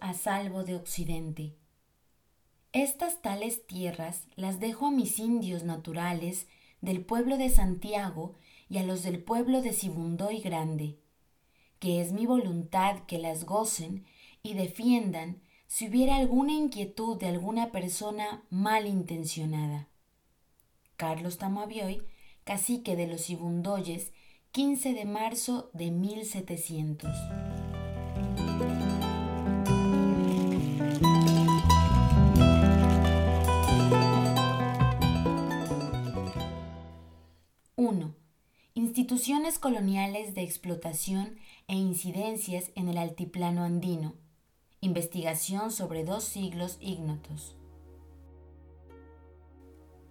a salvo de Occidente. Estas tales tierras las dejo a mis indios naturales del pueblo de Santiago y a los del pueblo de Sibundoy Grande, que es mi voluntad que las gocen y defiendan si hubiera alguna inquietud de alguna persona mal intencionada. Carlos Tamavioy, cacique de los Sibundoyes, 15 de marzo de 1700. 1. Instituciones coloniales de explotación e incidencias en el altiplano andino. Investigación sobre dos siglos ignotos.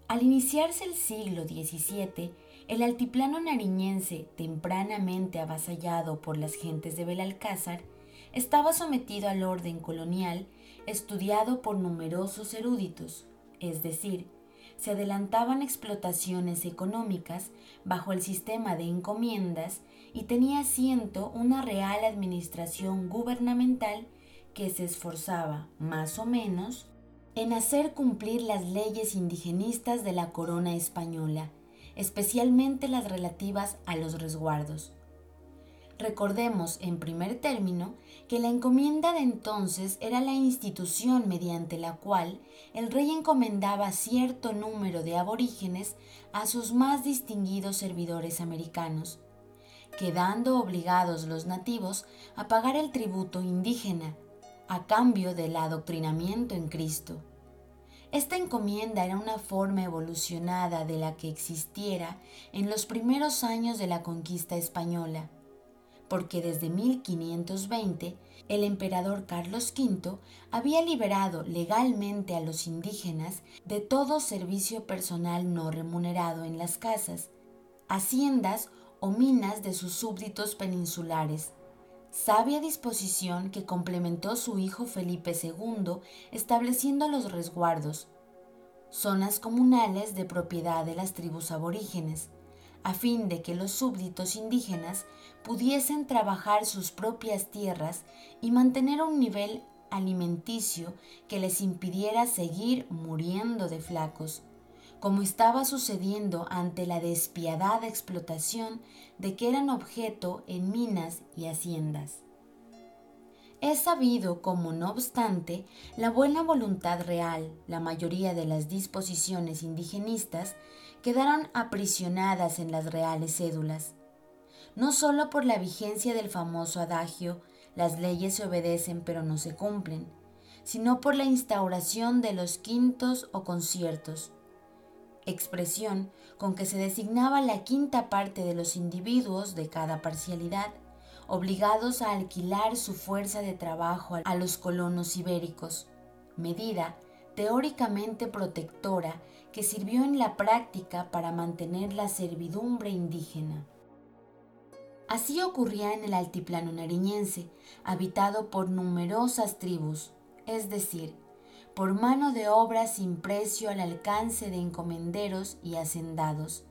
Al iniciarse el siglo XVII, el altiplano nariñense, tempranamente avasallado por las gentes de Belalcázar, estaba sometido al orden colonial estudiado por numerosos eruditos, es decir, se adelantaban explotaciones económicas bajo el sistema de encomiendas y tenía asiento una real administración gubernamental que se esforzaba, más o menos, en hacer cumplir las leyes indigenistas de la corona española, especialmente las relativas a los resguardos. Recordemos, en primer término, que la encomienda de entonces era la institución mediante la cual el rey encomendaba cierto número de aborígenes a sus más distinguidos servidores americanos, quedando obligados los nativos a pagar el tributo indígena a cambio del adoctrinamiento en Cristo. Esta encomienda era una forma evolucionada de la que existiera en los primeros años de la conquista española porque desde 1520 el emperador Carlos V había liberado legalmente a los indígenas de todo servicio personal no remunerado en las casas, haciendas o minas de sus súbditos peninsulares. Sabia disposición que complementó su hijo Felipe II estableciendo los resguardos, zonas comunales de propiedad de las tribus aborígenes, a fin de que los súbditos indígenas pudiesen trabajar sus propias tierras y mantener un nivel alimenticio que les impidiera seguir muriendo de flacos, como estaba sucediendo ante la despiadada explotación de que eran objeto en minas y haciendas. Es sabido como, no obstante, la buena voluntad real, la mayoría de las disposiciones indigenistas quedaron aprisionadas en las reales cédulas, no sólo por la vigencia del famoso adagio las leyes se obedecen pero no se cumplen, sino por la instauración de los quintos o conciertos, expresión con que se designaba la quinta parte de los individuos de cada parcialidad, obligados a alquilar su fuerza de trabajo a los colonos ibéricos, medida teóricamente protectora que sirvió en la práctica para mantener la servidumbre indígena. Así ocurría en el altiplano nariñense, habitado por numerosas tribus, es decir, por mano de obra sin precio al alcance de encomenderos y hacendados,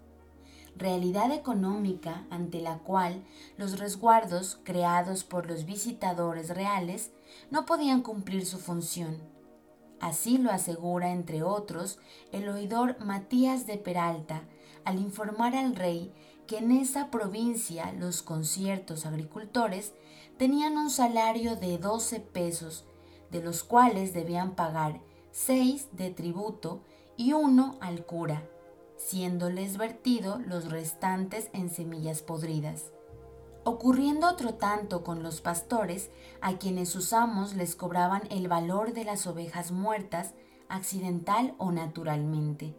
realidad económica ante la cual los resguardos creados por los visitadores reales no podían cumplir su función. Así lo asegura, entre otros, el oidor Matías de Peralta, al informar al rey que en esa provincia los conciertos agricultores tenían un salario de 12 pesos, de los cuales debían pagar 6 de tributo y uno al cura, siéndoles vertido los restantes en semillas podridas ocurriendo otro tanto con los pastores, a quienes sus amos les cobraban el valor de las ovejas muertas, accidental o naturalmente.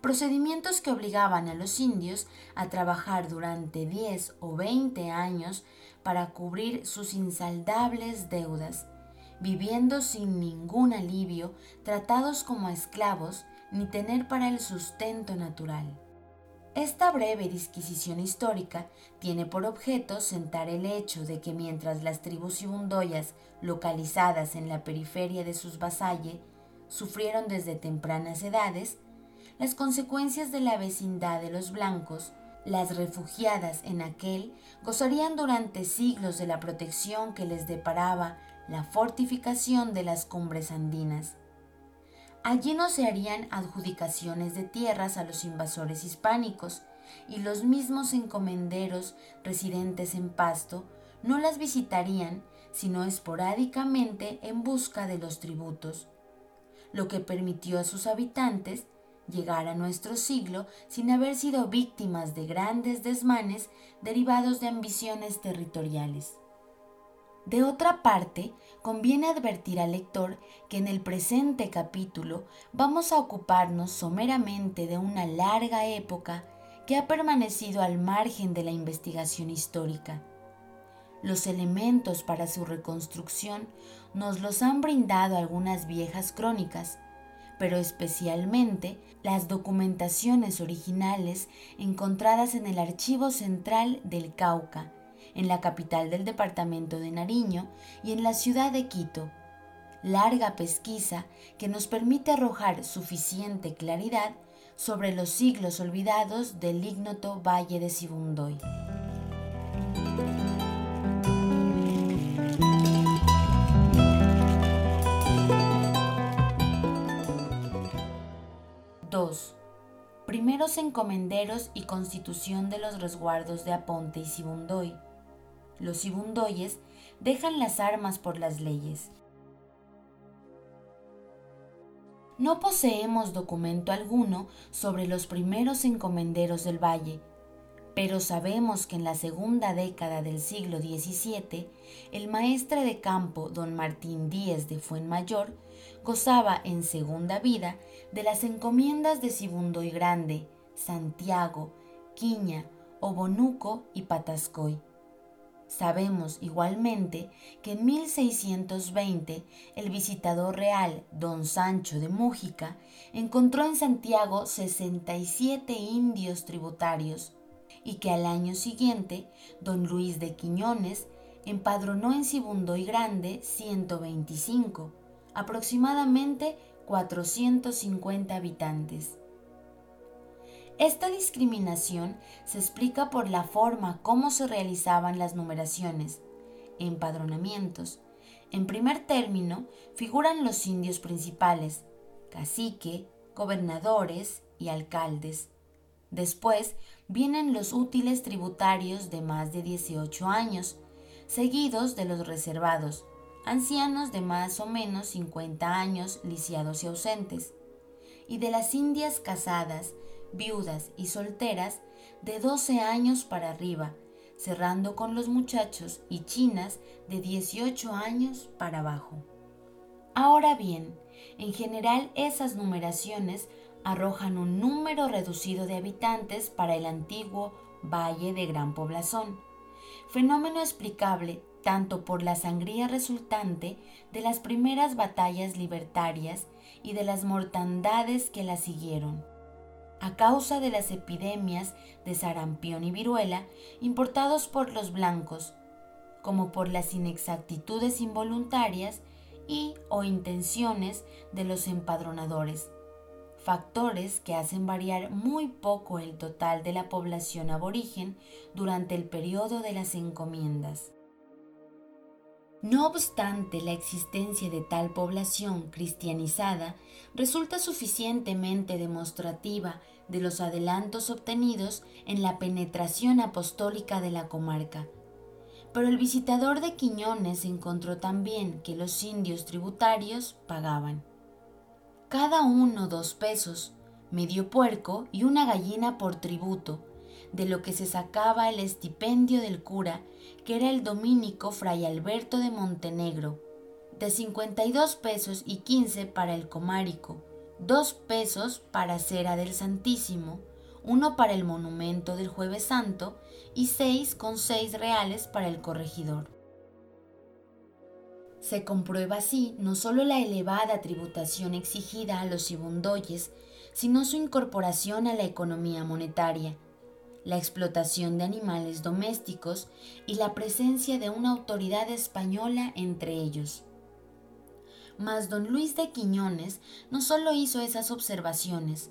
Procedimientos que obligaban a los indios a trabajar durante 10 o 20 años para cubrir sus insaldables deudas, viviendo sin ningún alivio, tratados como esclavos, ni tener para el sustento natural. Esta breve disquisición histórica tiene por objeto sentar el hecho de que mientras las tribus ibundoyas localizadas en la periferia de sus vasalles sufrieron desde tempranas edades, las consecuencias de la vecindad de los blancos, las refugiadas en aquel gozarían durante siglos de la protección que les deparaba la fortificación de las cumbres andinas. Allí no se harían adjudicaciones de tierras a los invasores hispánicos, y los mismos encomenderos residentes en Pasto no las visitarían sino esporádicamente en busca de los tributos, lo que permitió a sus habitantes llegar a nuestro siglo sin haber sido víctimas de grandes desmanes derivados de ambiciones territoriales. De otra parte, conviene advertir al lector que en el presente capítulo vamos a ocuparnos someramente de una larga época que ha permanecido al margen de la investigación histórica. Los elementos para su reconstrucción nos los han brindado algunas viejas crónicas, pero especialmente las documentaciones originales encontradas en el Archivo Central del Cauca, en la capital del departamento de Nariño y en la ciudad de Quito. Larga pesquisa que nos permite arrojar suficiente claridad sobre los siglos olvidados del ignoto Valle de Sibundoy. Primeros encomenderos y constitución de los resguardos de Aponte y Sibundoy. Los Sibundoyes dejan las armas por las leyes. No poseemos documento alguno sobre los primeros encomenderos del valle, pero sabemos que en la segunda década del siglo XVII, el maestre de campo don Martín Díez de Fuenmayor gozaba en segunda vida de las encomiendas de Sibundoy Grande, Santiago, Quiña, Obonuco y Patascoy. Sabemos igualmente que en 1620 el visitador real don Sancho de Mújica encontró en Santiago 67 indios tributarios y que al año siguiente don Luis de Quiñones empadronó en Sibundoy Grande 125, aproximadamente 450 habitantes. Esta discriminación se explica por la forma como se realizaban las numeraciones, empadronamientos. En primer término figuran los indios principales, cacique, gobernadores y alcaldes. Después vienen los útiles tributarios de más de 18 años, seguidos de los reservados, ancianos de más o menos 50 años lisiados y ausentes, y de las indias casadas, viudas y solteras de 12 años para arriba, cerrando con los muchachos y chinas de 18 años para abajo. Ahora bien, en general esas numeraciones arrojan un número reducido de habitantes para el antiguo Valle de Gran Poblazón, fenómeno explicable tanto por la sangría resultante de las primeras batallas libertarias y de las mortandades que las siguieron, a causa de las epidemias de sarampión y viruela importados por los blancos, como por las inexactitudes involuntarias y o intenciones de los empadronadores, factores que hacen variar muy poco el total de la población aborigen durante el periodo de las encomiendas. No obstante, la existencia de tal población cristianizada resulta suficientemente demostrativa de los adelantos obtenidos en la penetración apostólica de la comarca. Pero el visitador de Quiñones encontró también que los indios tributarios pagaban. Cada uno dos pesos, medio puerco y una gallina por tributo, de lo que se sacaba el estipendio del cura, que era el dominico Fray Alberto de Montenegro, de 52 pesos y 15 para el comárico, 2 pesos para cera del Santísimo, uno para el monumento del Jueves Santo y seis con seis reales para el corregidor. Se comprueba así no solo la elevada tributación exigida a los sibundoyes, sino su incorporación a la economía monetaria, la explotación de animales domésticos y la presencia de una autoridad española entre ellos. Mas don Luis de Quiñones no solo hizo esas observaciones,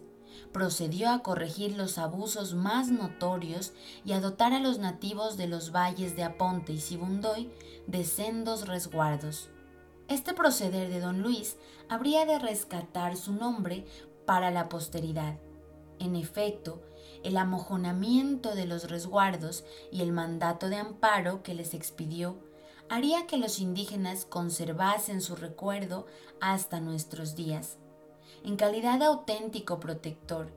procedió a corregir los abusos más notorios y a dotar a los nativos de los valles de Aponte y Sibundoy de sendos resguardos. Este proceder de don Luis habría de rescatar su nombre para la posteridad. En efecto, el amojonamiento de los resguardos y el mandato de amparo que les expidió haría que los indígenas conservasen su recuerdo hasta nuestros días, en calidad de auténtico protector,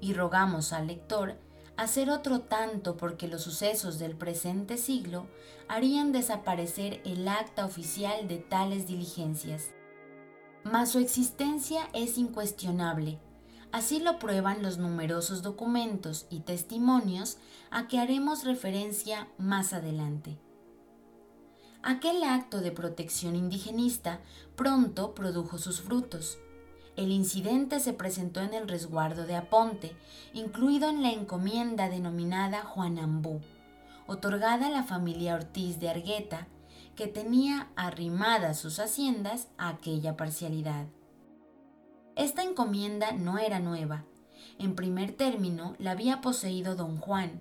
y rogamos al lector hacer otro tanto porque los sucesos del presente siglo harían desaparecer el acta oficial de tales diligencias. Mas su existencia es incuestionable, así lo prueban los numerosos documentos y testimonios a que haremos referencia más adelante. Aquel acto de protección indigenista pronto produjo sus frutos. El incidente se presentó en el resguardo de Aponte, incluido en la encomienda denominada Juanambú, otorgada a la familia Ortiz de Argueta, que tenía arrimadas sus haciendas a aquella parcialidad. Esta encomienda no era nueva. En primer término la había poseído don Juan,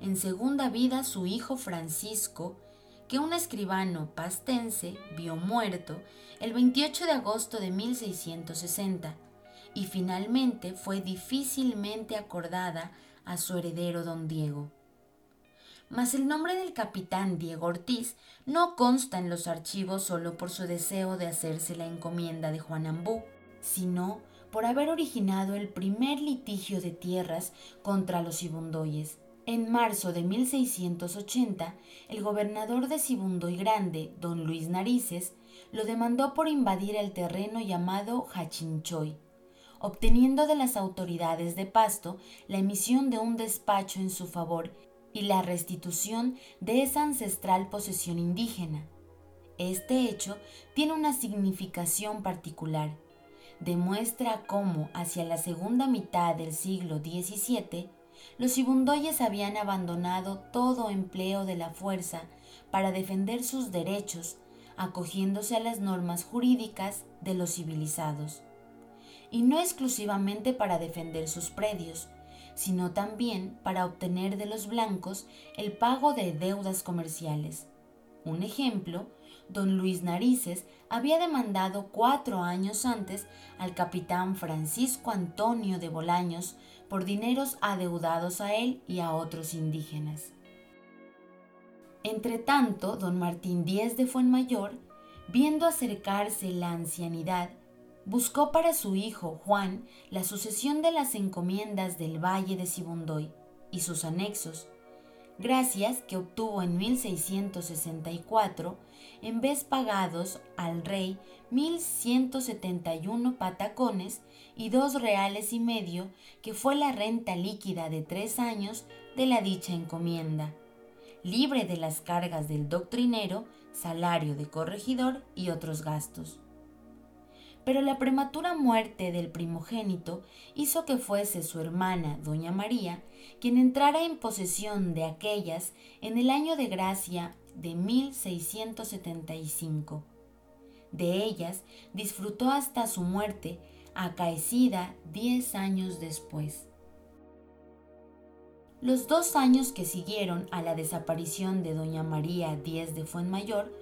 en segunda vida su hijo Francisco que un escribano pastense vio muerto el 28 de agosto de 1660 y finalmente fue difícilmente acordada a su heredero don Diego. Mas el nombre del capitán Diego Ortiz no consta en los archivos solo por su deseo de hacerse la encomienda de Juan Ambú, sino por haber originado el primer litigio de tierras contra los Ibundoyes, en marzo de 1680, el gobernador de Sibundoy Grande, don Luis Narices, lo demandó por invadir el terreno llamado Hachinchoy, obteniendo de las autoridades de Pasto la emisión de un despacho en su favor y la restitución de esa ancestral posesión indígena. Este hecho tiene una significación particular. Demuestra cómo, hacia la segunda mitad del siglo XVII, los ibundoyes habían abandonado todo empleo de la fuerza para defender sus derechos, acogiéndose a las normas jurídicas de los civilizados. Y no exclusivamente para defender sus predios, sino también para obtener de los blancos el pago de deudas comerciales. Un ejemplo, don Luis Narices había demandado cuatro años antes al capitán Francisco Antonio de Bolaños por dineros adeudados a él y a otros indígenas. Entretanto, don Martín Díez de Fuenmayor, viendo acercarse la ancianidad, buscó para su hijo Juan la sucesión de las encomiendas del Valle de Sibundoy y sus anexos, gracias que obtuvo en 1664 en vez pagados al rey 1.171 patacones y dos reales y medio, que fue la renta líquida de tres años de la dicha encomienda, libre de las cargas del doctrinero, salario de corregidor y otros gastos. Pero la prematura muerte del primogénito hizo que fuese su hermana, doña María, quien entrara en posesión de aquellas en el año de gracia de 1675. De ellas disfrutó hasta su muerte, acaecida diez años después. Los dos años que siguieron a la desaparición de doña María Díez de Fuenmayor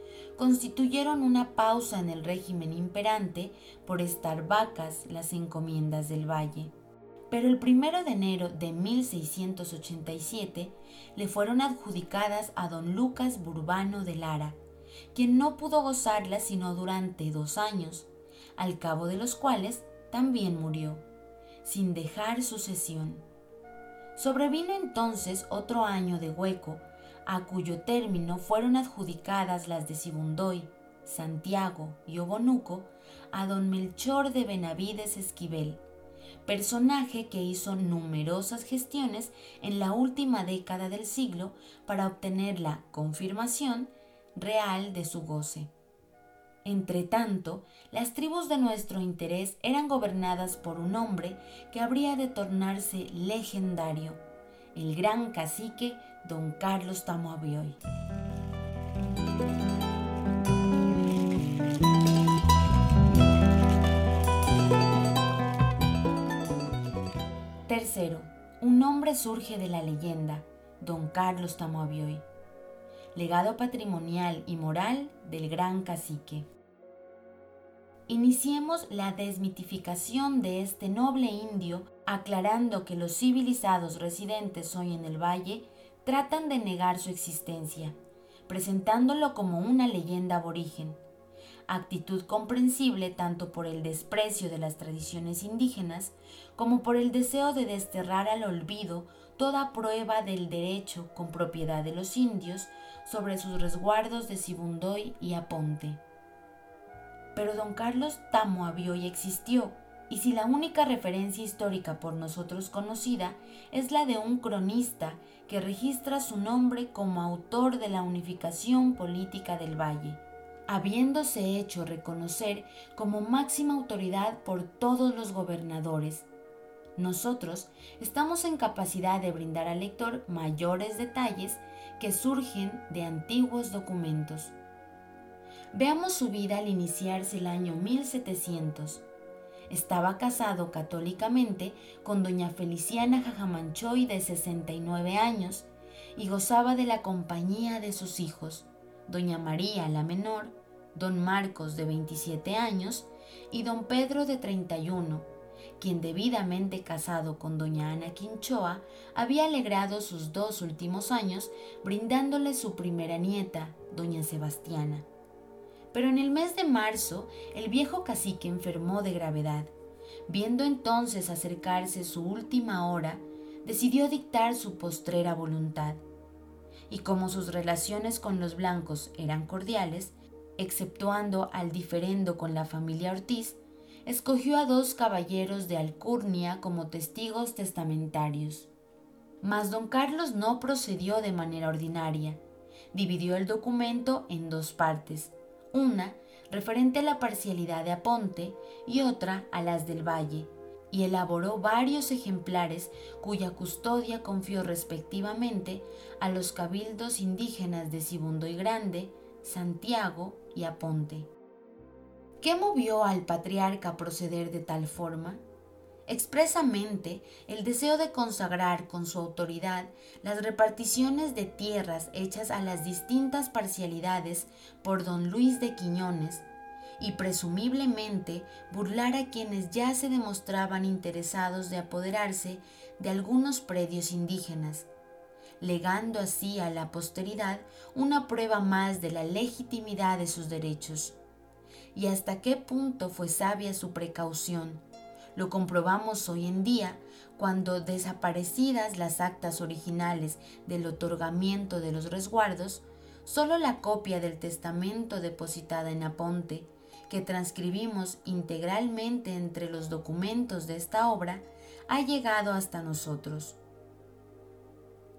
constituyeron una pausa en el régimen imperante por estar vacas las encomiendas del valle pero el primero de enero de 1687 le fueron adjudicadas a don Lucas Burbano de Lara, quien no pudo gozarlas sino durante dos años, al cabo de los cuales también murió, sin dejar sucesión. Sobrevino entonces otro año de hueco, a cuyo término fueron adjudicadas las de Sibundoy, Santiago y Obonuco a don Melchor de Benavides Esquivel, personaje que hizo numerosas gestiones en la última década del siglo para obtener la confirmación real de su goce. Entretanto, las tribus de nuestro interés eran gobernadas por un hombre que habría de tornarse legendario, el gran cacique don Carlos Tamoabioy. Tercero, un nombre surge de la leyenda, don Carlos Tamoabioy, legado patrimonial y moral del gran cacique. Iniciemos la desmitificación de este noble indio aclarando que los civilizados residentes hoy en el valle tratan de negar su existencia, presentándolo como una leyenda aborigen, actitud comprensible tanto por el desprecio de las tradiciones indígenas como por el deseo de desterrar al olvido toda prueba del derecho con propiedad de los indios sobre sus resguardos de Sibundoy y Aponte. Pero don Carlos Tamo había y existió, y si la única referencia histórica por nosotros conocida es la de un cronista que registra su nombre como autor de la unificación política del valle, habiéndose hecho reconocer como máxima autoridad por todos los gobernadores. Nosotros estamos en capacidad de brindar al lector mayores detalles que surgen de antiguos documentos. Veamos su vida al iniciarse el año 1700. Estaba casado católicamente con doña Feliciana Jajamanchoy de 69 años y gozaba de la compañía de sus hijos, doña María la menor, don Marcos de 27 años y don Pedro de 31, quien debidamente casado con doña Ana Quinchoa había alegrado sus dos últimos años brindándole su primera nieta, doña Sebastiana. Pero en el mes de marzo el viejo cacique enfermó de gravedad. Viendo entonces acercarse su última hora, decidió dictar su postrera voluntad. Y como sus relaciones con los blancos eran cordiales, exceptuando al diferendo con la familia Ortiz, escogió a dos caballeros de Alcurnia como testigos testamentarios. Mas don Carlos no procedió de manera ordinaria. Dividió el documento en dos partes, una referente a la parcialidad de Aponte y otra a las del Valle, y elaboró varios ejemplares cuya custodia confió respectivamente a los cabildos indígenas de Sibundo y Grande, Santiago y Aponte. ¿Qué movió al patriarca a proceder de tal forma? Expresamente el deseo de consagrar con su autoridad las reparticiones de tierras hechas a las distintas parcialidades por don Luis de Quiñones, y presumiblemente burlar a quienes ya se demostraban interesados de apoderarse de algunos predios indígenas, legando así a la posteridad una prueba más de la legitimidad de sus derechos. ¿Y hasta qué punto fue sabia su precaución? Lo comprobamos hoy en día cuando desaparecidas las actas originales del otorgamiento de los resguardos, solo la copia del testamento depositada en Aponte, que transcribimos integralmente entre los documentos de esta obra, ha llegado hasta nosotros.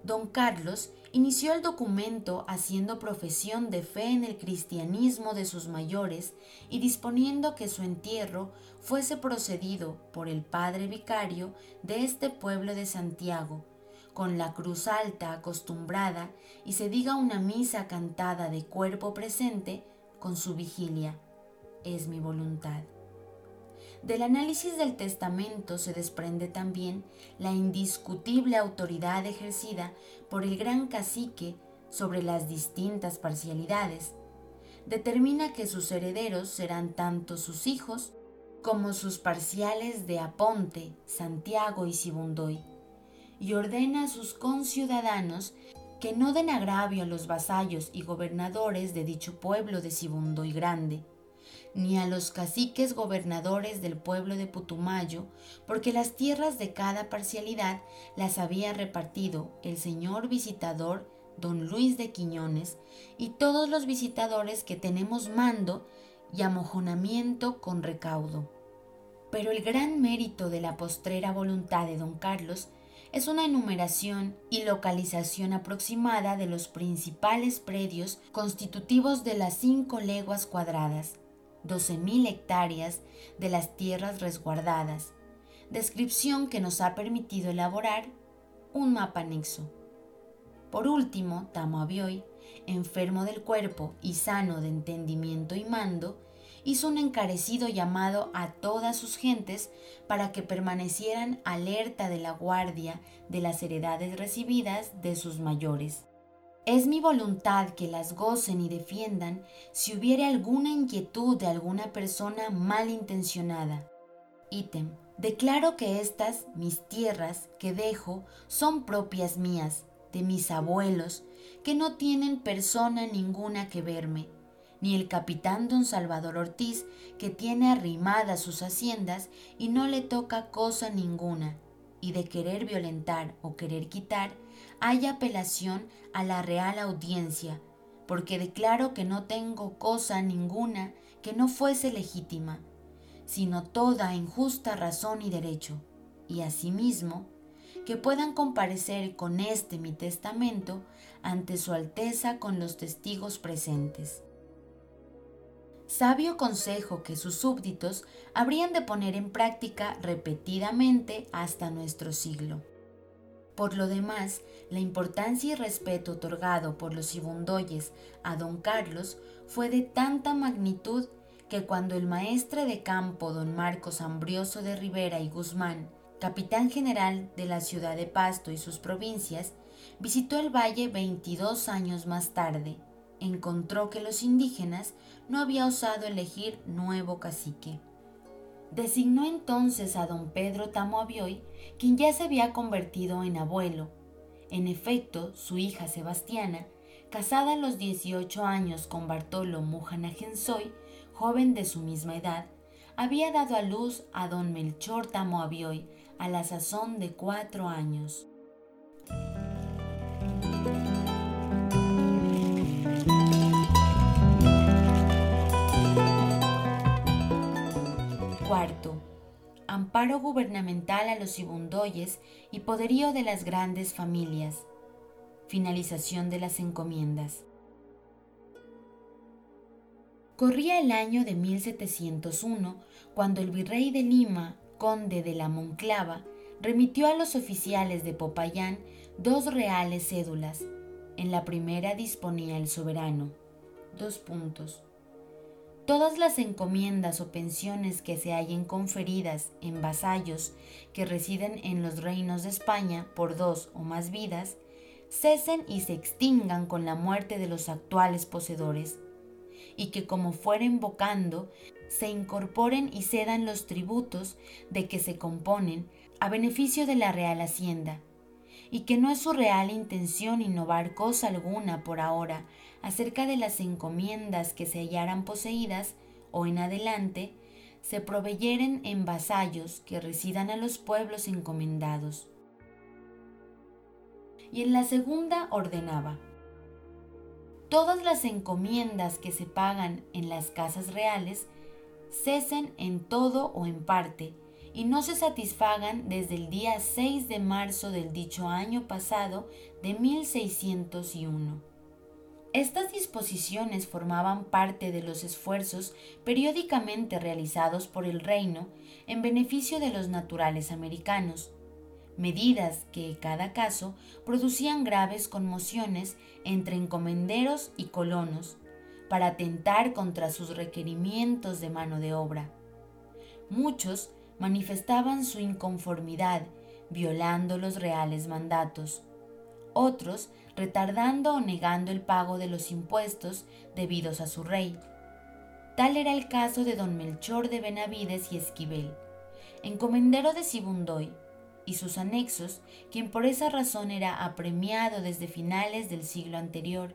Don Carlos inició el documento haciendo profesión de fe en el cristianismo de sus mayores y disponiendo que su entierro fuese procedido por el padre vicario de este pueblo de Santiago, con la cruz alta acostumbrada y se diga una misa cantada de cuerpo presente con su vigilia. Es mi voluntad. Del análisis del testamento se desprende también la indiscutible autoridad ejercida por el gran cacique sobre las distintas parcialidades. Determina que sus herederos serán tanto sus hijos como sus parciales de Aponte, Santiago y Sibundoy, y ordena a sus conciudadanos que no den agravio a los vasallos y gobernadores de dicho pueblo de Sibundoy Grande, ni a los caciques gobernadores del pueblo de Putumayo, porque las tierras de cada parcialidad las había repartido el señor visitador don Luis de Quiñones y todos los visitadores que tenemos mando y amojonamiento con recaudo. Pero el gran mérito de la postrera voluntad de don Carlos es una enumeración y localización aproximada de los principales predios constitutivos de las cinco leguas cuadradas, 12.000 hectáreas de las tierras resguardadas, descripción que nos ha permitido elaborar un mapa anexo. Por último, Tamo enfermo del cuerpo y sano de entendimiento y mando, hizo un encarecido llamado a todas sus gentes para que permanecieran alerta de la guardia de las heredades recibidas de sus mayores. Es mi voluntad que las gocen y defiendan si hubiere alguna inquietud de alguna persona malintencionada. Ítem. Declaro que estas, mis tierras, que dejo, son propias mías, de mis abuelos, que no tienen persona ninguna que verme, ni el capitán don Salvador Ortiz, que tiene arrimadas sus haciendas y no le toca cosa ninguna, y de querer violentar o querer quitar, hay apelación a la Real Audiencia, porque declaro que no tengo cosa ninguna que no fuese legítima, sino toda en justa razón y derecho, y asimismo que puedan comparecer con este mi testamento ante su Alteza con los testigos presentes. Sabio consejo que sus súbditos habrían de poner en práctica repetidamente hasta nuestro siglo. Por lo demás, la importancia y respeto otorgado por los Ibundoyes a don Carlos fue de tanta magnitud que cuando el maestre de campo don Marcos Ambrioso de Rivera y Guzmán, capitán general de la ciudad de Pasto y sus provincias, visitó el valle 22 años más tarde, encontró que los indígenas no habían osado elegir nuevo cacique. Designó entonces a don Pedro Tamoabioy, quien ya se había convertido en abuelo. En efecto, su hija Sebastiana, casada a los 18 años con Bartolo Mujanagensoy, joven de su misma edad, había dado a luz a don Melchor Tamoabioy a la sazón de cuatro años. Cuarto, amparo gubernamental a los ibundoyes y poderío de las grandes familias. Finalización de las encomiendas. Corría el año de 1701 cuando el virrey de Lima, conde de la Monclava, remitió a los oficiales de Popayán dos reales cédulas. En la primera disponía el soberano. Dos puntos. Todas las encomiendas o pensiones que se hallen conferidas en vasallos que residen en los reinos de España por dos o más vidas, cesen y se extingan con la muerte de los actuales poseedores, y que como fueren invocando, se incorporen y cedan los tributos de que se componen a beneficio de la Real Hacienda, y que no es su real intención innovar cosa alguna por ahora acerca de las encomiendas que se hallaran poseídas o en adelante se proveyeren en vasallos que residan a los pueblos encomendados. Y en la segunda ordenaba, todas las encomiendas que se pagan en las casas reales cesen en todo o en parte y no se satisfagan desde el día 6 de marzo del dicho año pasado de 1601 estas disposiciones formaban parte de los esfuerzos periódicamente realizados por el reino en beneficio de los naturales americanos, medidas que, cada caso, producían graves conmociones entre encomenderos y colonos, para atentar contra sus requerimientos de mano de obra. Muchos manifestaban su inconformidad, violando los reales mandatos. Otros retardando o negando el pago de los impuestos debidos a su rey. Tal era el caso de don Melchor de Benavides y Esquivel, encomendero de Sibundoy, y sus anexos, quien por esa razón era apremiado desde finales del siglo anterior,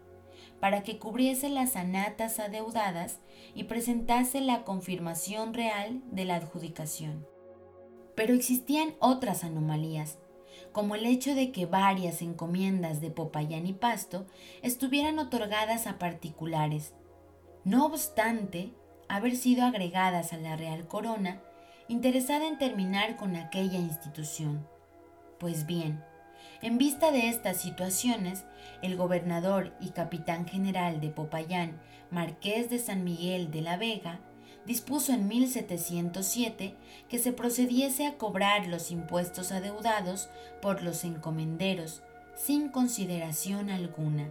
para que cubriese las anatas adeudadas y presentase la confirmación real de la adjudicación. Pero existían otras anomalías, como el hecho de que varias encomiendas de Popayán y Pasto estuvieran otorgadas a particulares, no obstante haber sido agregadas a la Real Corona, interesada en terminar con aquella institución. Pues bien, en vista de estas situaciones, el gobernador y capitán general de Popayán, Marqués de San Miguel de la Vega, dispuso en 1707 que se procediese a cobrar los impuestos adeudados por los encomenderos sin consideración alguna.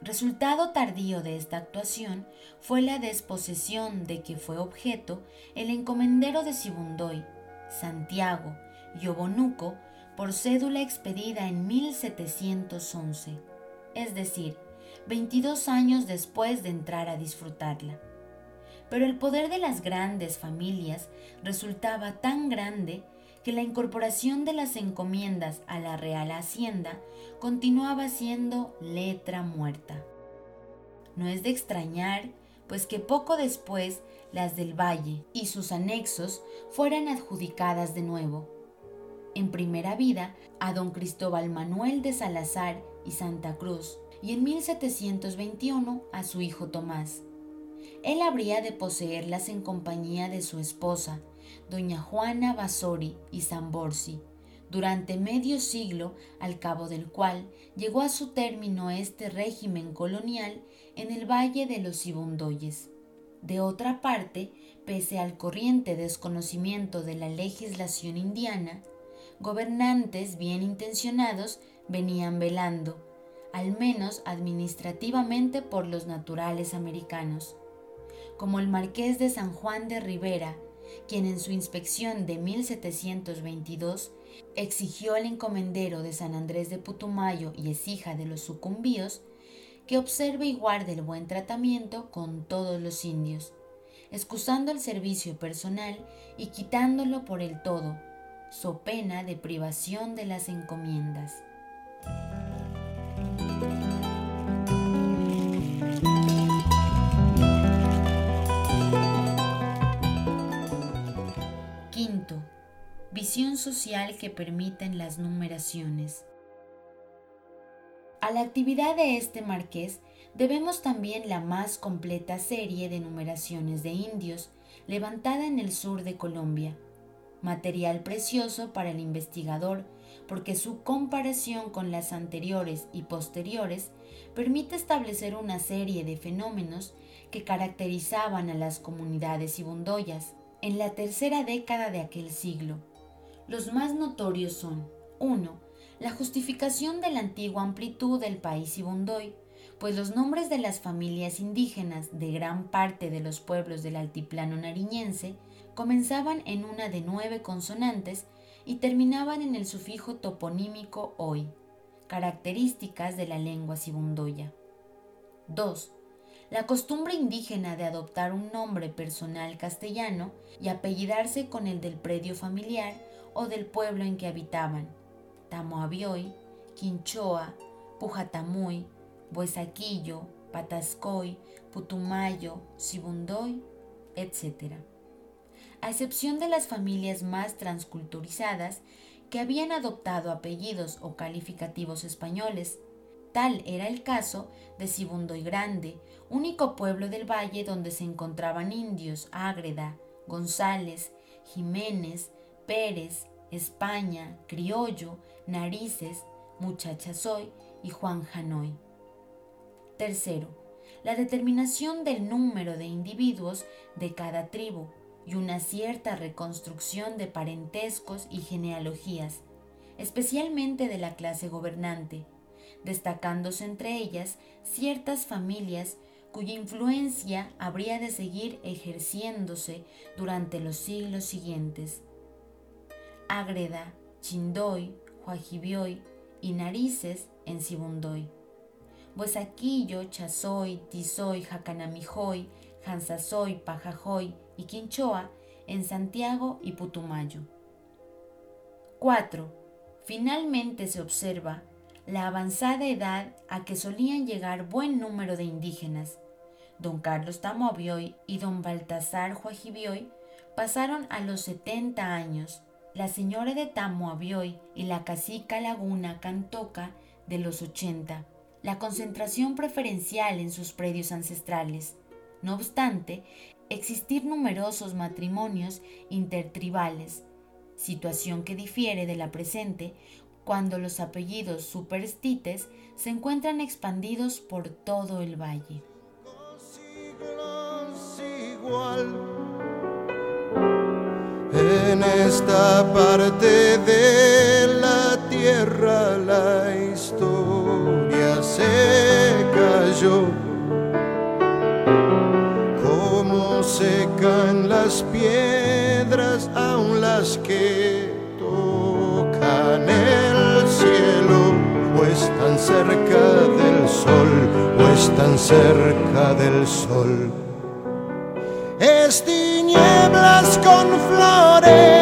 Resultado tardío de esta actuación fue la desposesión de que fue objeto el encomendero de Sibundoy, Santiago y Obonuco, por cédula expedida en 1711. es decir, 22 años después de entrar a disfrutarla. Pero el poder de las grandes familias resultaba tan grande que la incorporación de las encomiendas a la Real Hacienda continuaba siendo letra muerta. No es de extrañar, pues que poco después las del Valle y sus anexos fueran adjudicadas de nuevo. En primera vida a don Cristóbal Manuel de Salazar y Santa Cruz, y en 1721 a su hijo Tomás. Él habría de poseerlas en compañía de su esposa, doña Juana Basori y Samborsi, durante medio siglo al cabo del cual llegó a su término este régimen colonial en el Valle de los Sibundoyes. De otra parte, pese al corriente desconocimiento de la legislación indiana, gobernantes bien intencionados venían velando, al menos administrativamente por los naturales americanos, como el marqués de San Juan de Rivera, quien en su inspección de 1722 exigió al encomendero de San Andrés de Putumayo y hija de los sucumbíos que observe y guarde el buen tratamiento con todos los indios, excusando el servicio personal y quitándolo por el todo, so pena de privación de las encomiendas. Visión social que permiten las numeraciones. A la actividad de este marqués debemos también la más completa serie de numeraciones de indios levantada en el sur de Colombia, material precioso para el investigador porque su comparación con las anteriores y posteriores permite establecer una serie de fenómenos que caracterizaban a las comunidades ibundoyas en la tercera década de aquel siglo. Los más notorios son 1. La justificación de la antigua amplitud del país ibundoy, pues los nombres de las familias indígenas de gran parte de los pueblos del altiplano nariñense comenzaban en una de nueve consonantes y terminaban en el sufijo toponímico hoy, características de la lengua sibundoya. 2 la costumbre indígena de adoptar un nombre personal castellano y apellidarse con el del predio familiar o del pueblo en que habitaban, Tamoabioy, Quinchoa, Pujatamuy, Buesaquillo, Patascoy, Putumayo, Sibundoy, etc. A excepción de las familias más transculturizadas que habían adoptado apellidos o calificativos españoles, Tal era el caso de Sibundoy Grande, único pueblo del valle donde se encontraban indios Ágreda, González, Jiménez, Pérez, España, Criollo, Narices, Muchachazoy y Juan Janoy. Tercero, la determinación del número de individuos de cada tribu y una cierta reconstrucción de parentescos y genealogías, especialmente de la clase gobernante, destacándose entre ellas ciertas familias cuya influencia habría de seguir ejerciéndose durante los siglos siguientes. Ágreda, Chindoy, Huajibioy y Narices en Sibundoy. Huesaquillo, Chazoy, Tizoy, Jacanamijoy, Jansazoy, Pajajoy y Quinchoa en Santiago y Putumayo. 4. Finalmente se observa la avanzada edad a que solían llegar buen número de indígenas. Don Carlos Tamovioy y don Baltasar Juajibioy pasaron a los 70 años, la señora de Tamoabioy y la cacica Laguna Cantoca de los 80, la concentración preferencial en sus predios ancestrales. No obstante, existir numerosos matrimonios intertribales, situación que difiere de la presente cuando los apellidos superstites se encuentran expandidos por todo el valle. En esta parte de la tierra la historia se cayó. Como secan las piedras, aún las que tocan el cielo, pues tan cerca del tan cerca del sol. Es tinieblas con flores,